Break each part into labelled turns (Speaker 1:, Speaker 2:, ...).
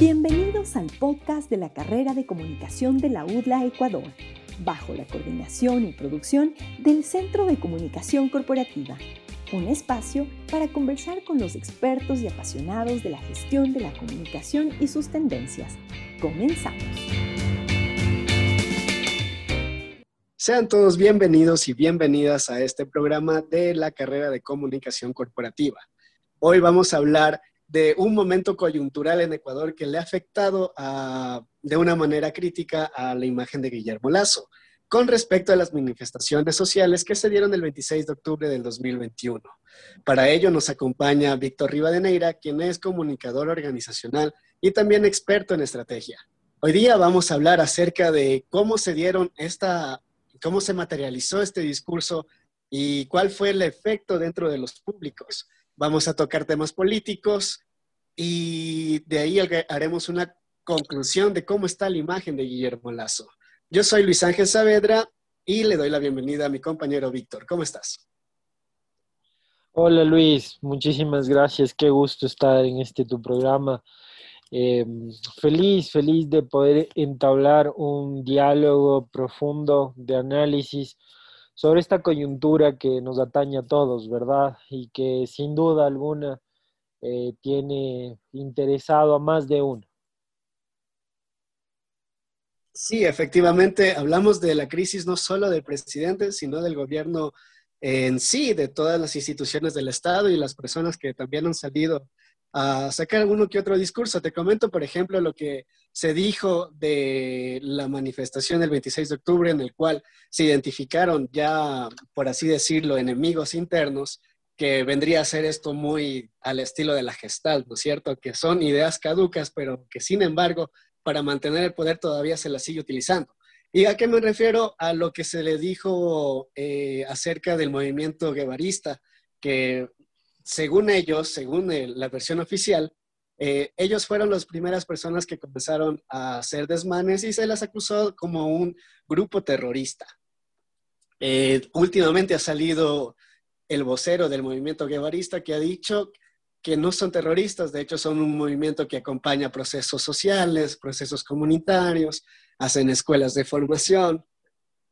Speaker 1: Bienvenidos al podcast de la carrera de comunicación de la UDLA Ecuador, bajo la coordinación y producción del Centro de Comunicación Corporativa, un espacio para conversar con los expertos y apasionados de la gestión de la comunicación y sus tendencias. Comenzamos.
Speaker 2: Sean todos bienvenidos y bienvenidas a este programa de la carrera de comunicación corporativa. Hoy vamos a hablar de un momento coyuntural en Ecuador que le ha afectado de una manera crítica a la imagen de Guillermo Lazo, con respecto a las manifestaciones sociales que se dieron el 26 de octubre del 2021. Para ello nos acompaña Víctor Rivadeneira, quien es comunicador organizacional y también experto en estrategia. Hoy día vamos a hablar acerca de cómo se dieron esta, cómo se materializó este discurso y cuál fue el efecto dentro de los públicos. Vamos a tocar temas políticos y de ahí haremos una conclusión de cómo está la imagen de Guillermo Lazo. Yo soy Luis Ángel Saavedra y le doy la bienvenida a mi compañero Víctor. ¿Cómo estás?
Speaker 3: Hola Luis, muchísimas gracias. Qué gusto estar en este tu programa. Eh, feliz, feliz de poder entablar un diálogo profundo de análisis sobre esta coyuntura que nos atañe a todos, ¿verdad? Y que sin duda alguna eh, tiene interesado a más de uno.
Speaker 2: Sí, efectivamente, hablamos de la crisis no solo del presidente, sino del gobierno en sí, de todas las instituciones del Estado y las personas que también han salido a sacar alguno que otro discurso. Te comento, por ejemplo, lo que se dijo de la manifestación del 26 de octubre, en el cual se identificaron ya, por así decirlo, enemigos internos, que vendría a ser esto muy al estilo de la gestal, ¿no es cierto? Que son ideas caducas, pero que sin embargo, para mantener el poder todavía se las sigue utilizando. ¿Y a qué me refiero? A lo que se le dijo eh, acerca del movimiento guevarista, que según ellos, según la versión oficial, eh, ellos fueron las primeras personas que comenzaron a hacer desmanes y se las acusó como un grupo terrorista. Eh, últimamente ha salido el vocero del movimiento guevarista que ha dicho que no son terroristas, de hecho son un movimiento que acompaña procesos sociales, procesos comunitarios, hacen escuelas de formación,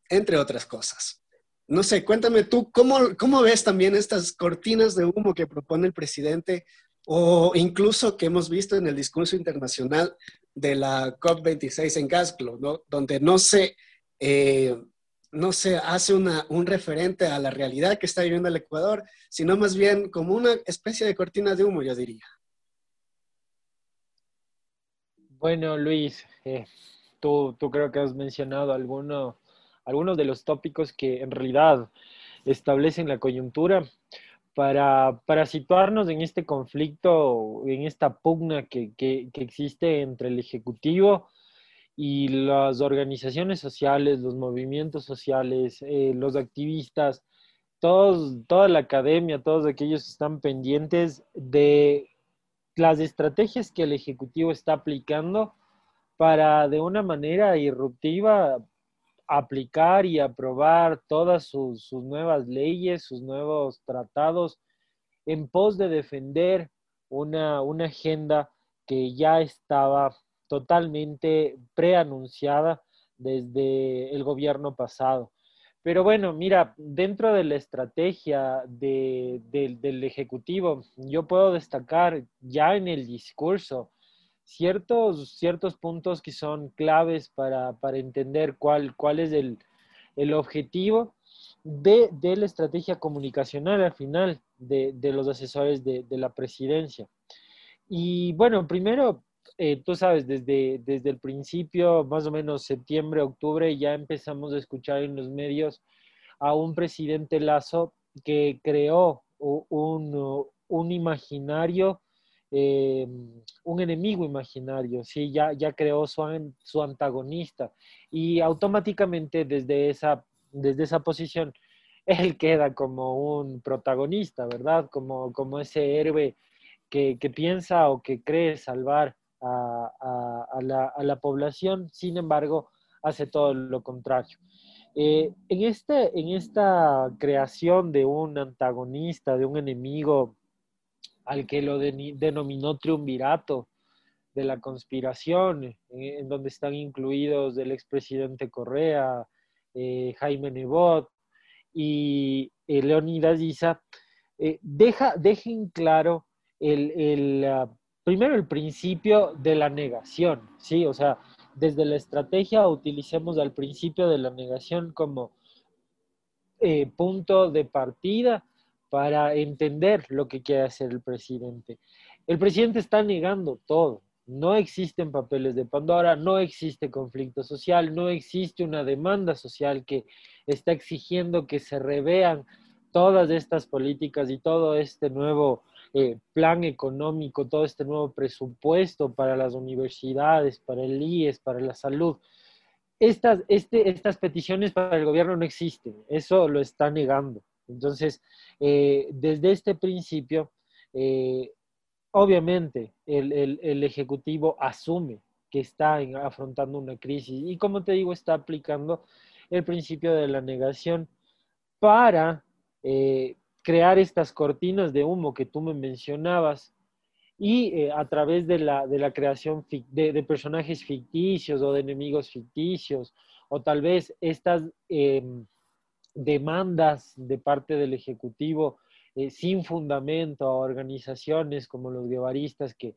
Speaker 2: entre otras cosas. No sé, cuéntame tú, ¿cómo, ¿cómo ves también estas cortinas de humo que propone el presidente o incluso que hemos visto en el discurso internacional de la COP26 en Glasgow, ¿no? donde no se, eh, no se hace una, un referente a la realidad que está viviendo el Ecuador, sino más bien como una especie de cortina de humo, yo diría.
Speaker 3: Bueno, Luis, eh, tú, tú creo que has mencionado alguno algunos de los tópicos que en realidad establecen la coyuntura para, situarnos en este conflicto, en esta pugna que, existe entre el Ejecutivo y las organizaciones sociales, los movimientos sociales, eh, los activistas, todos, toda la academia, todos aquellos que están pendientes de las estrategias que el Ejecutivo está aplicando para de una manera irruptiva aplicar y aprobar todas sus, nuevas leyes, sus nuevos tratados, en pos de defender una, una agenda que ya estaba totalmente preanunciada desde el gobierno pasado. Pero bueno, mira, dentro de la estrategia del Ejecutivo, yo puedo destacar ya en el discurso ciertos, ciertos puntos que son claves para, entender cuál, cuál es el, objetivo de, la estrategia comunicacional al final de, los asesores de, la presidencia. Y bueno, primero, eh, tú sabes, desde, desde el principio, más o menos septiembre, octubre, ya empezamos a escuchar en los medios a un presidente Lazo que creó un, un imaginario eh, un enemigo imaginario, ¿sí? ya, ya creó su, su antagonista y automáticamente desde esa, desde esa posición él queda como un protagonista, ¿verdad? Como, como ese héroe que, que piensa o que cree salvar a, la, a, la, población, sin embargo, hace todo lo contrario. Eh, en, este, en esta creación de un antagonista, de un enemigo al que lo denominó triunvirato de la conspiración, en donde están incluidos el expresidente Correa, Jaime Nebot y Leonidas Issa, deja, dejen claro el, el ah, primero el principio de la negación, ¿sí? O sea, desde la estrategia utilicemos al principio de la negación como eh, punto de partida para entender lo que quiere hacer el presidente. El presidente está negando todo. No existen papeles de Pandora, no existe conflicto social, no existe una demanda social que está exigiendo que se revean todas estas políticas y todo este nuevo eh, plan económico, todo este nuevo presupuesto para las universidades, para el IES, para la salud. Estas, este, estas peticiones para el gobierno no existen, eso lo está negando. Entonces, eh, desde este principio, eh, obviamente el, el, Ejecutivo asume que está afrontando una crisis y como te digo, está aplicando el principio de la negación para crear estas cortinas de humo que tú me mencionabas y eh, a través de la, de la creación de, personajes ficticios o de enemigos ficticios, o tal vez estas em, demandas de parte del Ejecutivo eh, sin fundamento a organizaciones como los guevaristas que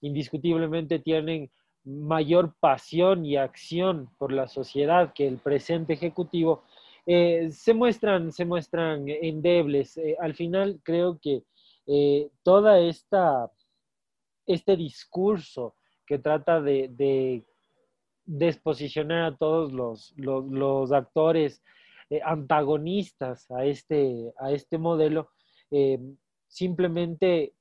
Speaker 3: indiscutiblemente tienen mayor pasión y acción por la sociedad que el presente Ejecutivo, eh, se, muestran, se muestran endebles. Eh, al final creo que eh, toda esta, este discurso que trata de, de desposicionar a todos los, los, actores antagonistas a este, a este modelo, simplemente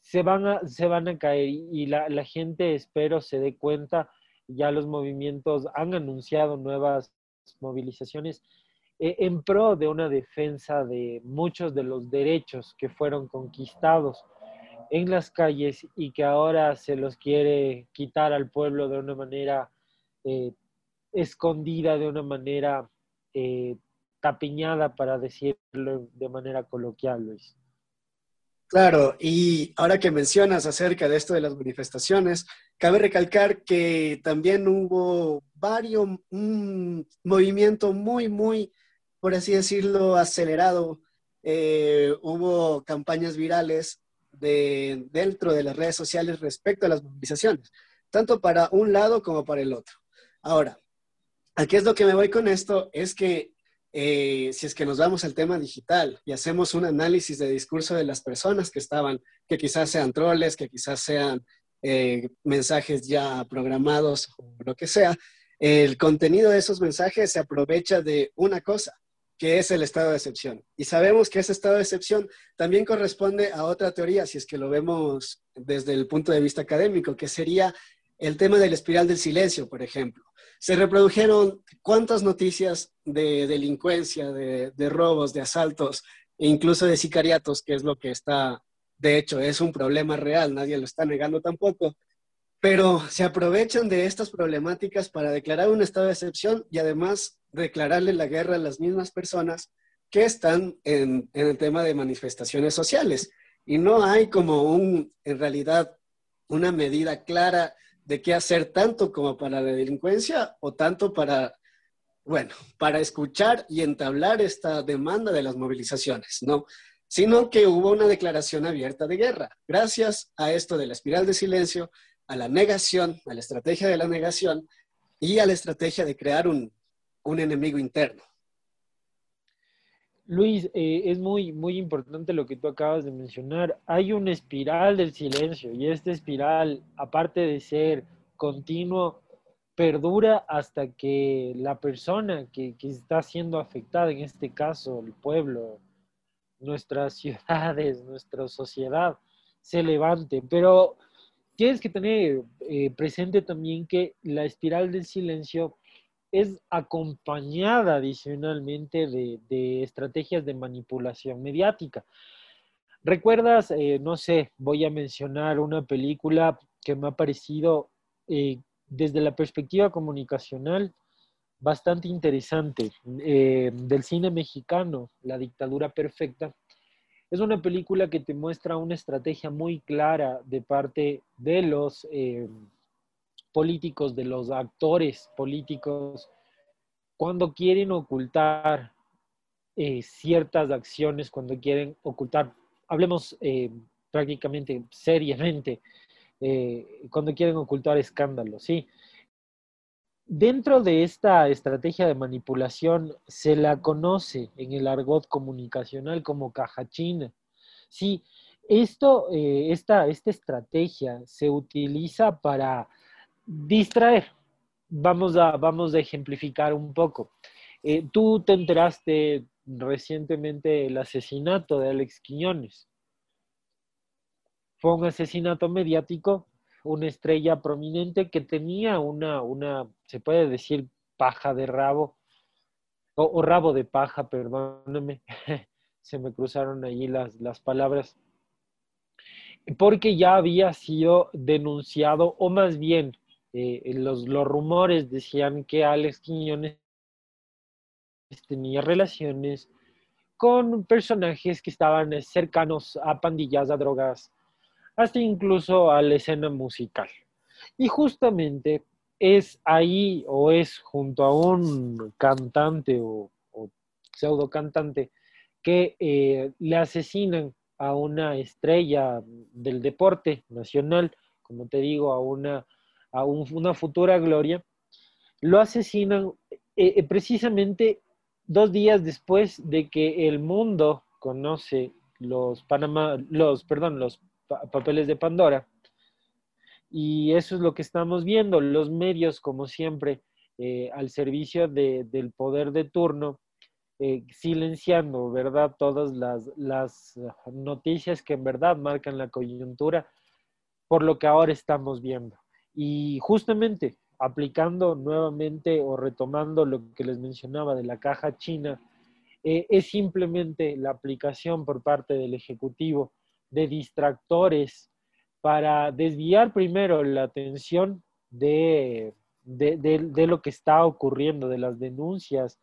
Speaker 3: se, van a, se van a caer y la, la gente espero se dé cuenta, ya los movimientos han anunciado nuevas movilizaciones eh, en pro de una defensa de muchos de los derechos que fueron conquistados en las calles y que ahora se los quiere quitar al pueblo de una manera eh, escondida, de una manera eh, tapiñada, para decirlo de manera coloquial, Luis.
Speaker 2: Claro, y ahora que mencionas acerca de esto de las manifestaciones, cabe recalcar que también hubo varios, un movimiento muy, muy por así decirlo, acelerado. Eh, hubo campañas virales de, dentro de las redes sociales respecto a las movilizaciones, tanto para un lado como para el otro. Ahora, aquí es lo que me voy con esto, es que eh, si es que nos vamos al tema digital y hacemos un análisis de discurso de las personas que estaban, que quizás sean troles, que quizás sean eh, mensajes ya programados o lo que sea, el contenido de esos mensajes se aprovecha de una cosa, que es el estado de excepción. Y sabemos que ese estado de excepción también corresponde a otra teoría, si es que lo vemos desde el punto de vista académico, que sería el tema del espiral del silencio, por ejemplo. Se reprodujeron cuántas noticias de delincuencia, de, de robos, de asaltos e incluso de sicariatos, que es lo que está, de hecho, es un problema real, nadie lo está negando tampoco, pero se aprovechan de estas problemáticas para declarar un estado de excepción y además declararle la guerra a las mismas personas que están en, el tema de manifestaciones sociales. Y no hay como un, en realidad, una medida clara de qué hacer tanto como para la delincuencia o tanto para, bueno, para escuchar y entablar esta demanda de las movilizaciones, ¿no? Sino que hubo una declaración abierta de guerra. Gracias a esto de la espiral de silencio, a la negación, a la estrategia de la negación y a la estrategia de crear un, enemigo interno.
Speaker 3: Luis, eh, es muy, muy importante lo que tú acabas de mencionar. Hay una espiral del silencio y esta espiral, aparte de ser continuo, perdura hasta que la persona que, que está siendo afectada, en este caso el pueblo, nuestras ciudades, nuestra sociedad, se levante. Pero tienes que tener eh, presente también que la espiral del silencio es acompañada adicionalmente de, estrategias de manipulación mediática. ¿Recuerdas, eh, no sé, voy a mencionar una película que me ha parecido eh, desde la perspectiva comunicacional bastante interesante del cine mexicano, La dictadura perfecta, es una película que te muestra una estrategia muy clara de parte de los eh, políticos, de los actores políticos, cuando quieren ocultar eh, ciertas acciones, cuando quieren ocultar, hablemos eh, prácticamente seriamente, cuando quieren ocultar escándalos, ¿sí? Dentro de esta estrategia de manipulación se la conoce en el argot comunicacional como caja china. Sí, esto, eh, esta, estrategia se utiliza para distraer. Vamos a, vamos a ejemplificar un poco. Eh, tú te enteraste recientemente del asesinato de Alex Quiñones. Fue un asesinato mediático una estrella prominente que tenía una, una, se puede decir, paja de rabo, o, rabo de paja, perdóname, se me cruzaron allí las, las palabras, porque ya había sido denunciado, o más bien, eh, los, los rumores decían que Alex Quiñones tenía relaciones con personajes que estaban cercanos a pandillas, a drogas, hasta incluso a la escena musical. Y justamente es ahí o es junto a un cantante o, pseudo cantante que eh, le asesinan a una estrella del deporte nacional, como te digo, a una, a una futura gloria, lo asesinan eh, eh, precisamente dos días después de que el mundo conoce los Panamá, los, perdón, los papeles de Pandora. Y eso es lo que estamos viendo, los medios, como siempre, eh, al servicio del poder de turno, eh, silenciando, ¿verdad? Todas las, las noticias que en verdad marcan la coyuntura por lo que ahora estamos viendo. Y justamente aplicando nuevamente o retomando lo que les mencionaba de la caja china, eh, es simplemente la aplicación por parte del Ejecutivo de distractores para desviar primero la atención de, de, lo que está ocurriendo, de las denuncias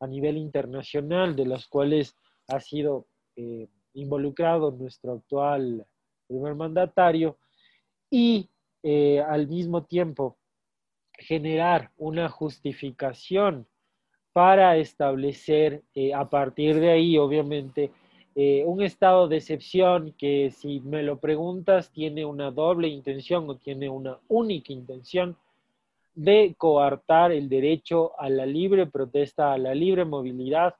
Speaker 3: a nivel internacional, de las cuales ha sido eh, involucrado nuestro actual primer mandatario, y eh, al mismo tiempo generar una justificación para establecer eh, a partir de ahí, obviamente, eh, un estado de excepción que si me lo preguntas tiene una doble intención o tiene una única intención de coartar el derecho a la libre protesta, a la libre movilidad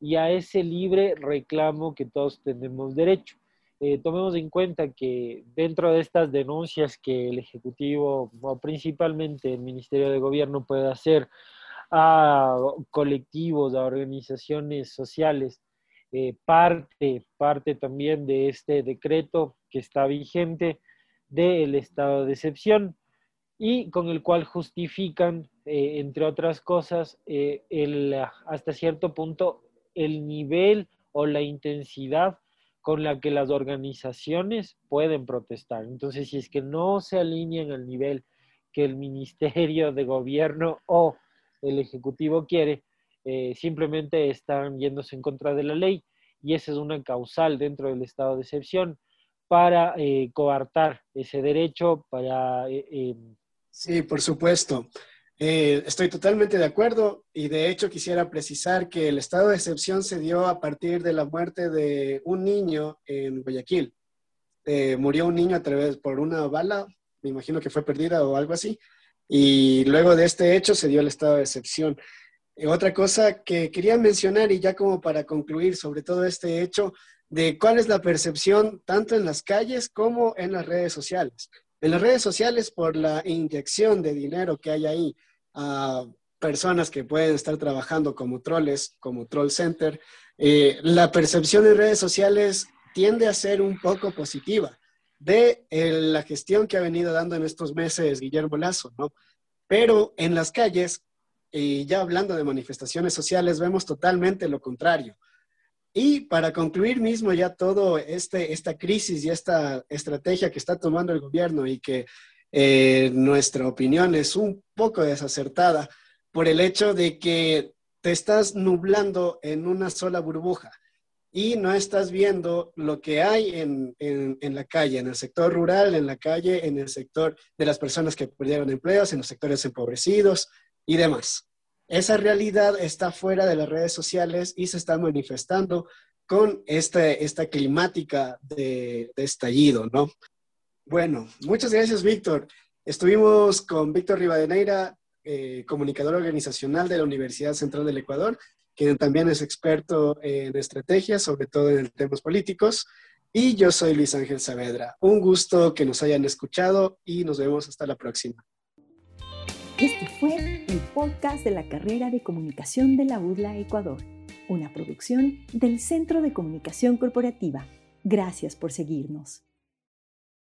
Speaker 3: y a ese libre reclamo que todos tenemos derecho. Eh, tomemos en cuenta que dentro de estas denuncias que el Ejecutivo o principalmente el Ministerio de Gobierno puede hacer a colectivos, a organizaciones sociales, eh, parte, parte también de este decreto que está vigente del estado de excepción y con el cual justifican, eh, entre otras cosas, eh, el, hasta cierto punto el nivel o la intensidad con la que las organizaciones pueden protestar. Entonces, si es que no se alinean al nivel que el Ministerio de Gobierno o el Ejecutivo quiere, eh, simplemente están yéndose en contra de la ley y esa es una causal dentro del estado de excepción para eh, coartar ese derecho, para... Eh, em,
Speaker 2: sí, por supuesto. estoy totalmente de acuerdo y de hecho quisiera precisar que el estado de excepción se dio a partir de la muerte de un niño en Guayaquil. murió un niño a través por una bala, me imagino que fue perdida o algo así, y luego de este hecho se dio el estado de excepción. Otra cosa que quería mencionar y ya como para concluir sobre todo este hecho de cuál es la percepción tanto en las calles como en las redes sociales. En las redes sociales por la inyección de dinero que hay ahí a personas que pueden estar trabajando como troles, como troll center, eh, la percepción en redes sociales tiende a ser un poco positiva de eh, la gestión que ha venido dando en estos meses Guillermo Lazo, ¿no? Pero en las calles y ya hablando de manifestaciones sociales, vemos totalmente lo contrario. Y para concluir mismo ya todo este, esta crisis y esta estrategia que está tomando el gobierno y que eh, nuestra opinión es un poco desacertada por el hecho de que te estás nublando en una sola burbuja. y no estás viendo lo que hay en, en, la calle, en el sector rural, en la calle, en el sector de las personas que perdieron empleos, en los sectores empobrecidos y demás. Esa realidad está fuera de las redes sociales y se está manifestando con este, esta climática de, estallido, ¿no? Bueno, muchas gracias, Víctor. Estuvimos con Víctor Rivadeneira, eh, comunicador organizacional de la Universidad Central del Ecuador, quien también es experto en estrategias, sobre todo en temas políticos. Y yo soy Luis Ángel Saavedra. Un gusto que nos hayan escuchado y nos vemos hasta la próxima.
Speaker 1: Este fue podcast de la carrera de comunicación de la UDLA Ecuador, una producción del Centro de Comunicación Corporativa. Gracias por seguirnos.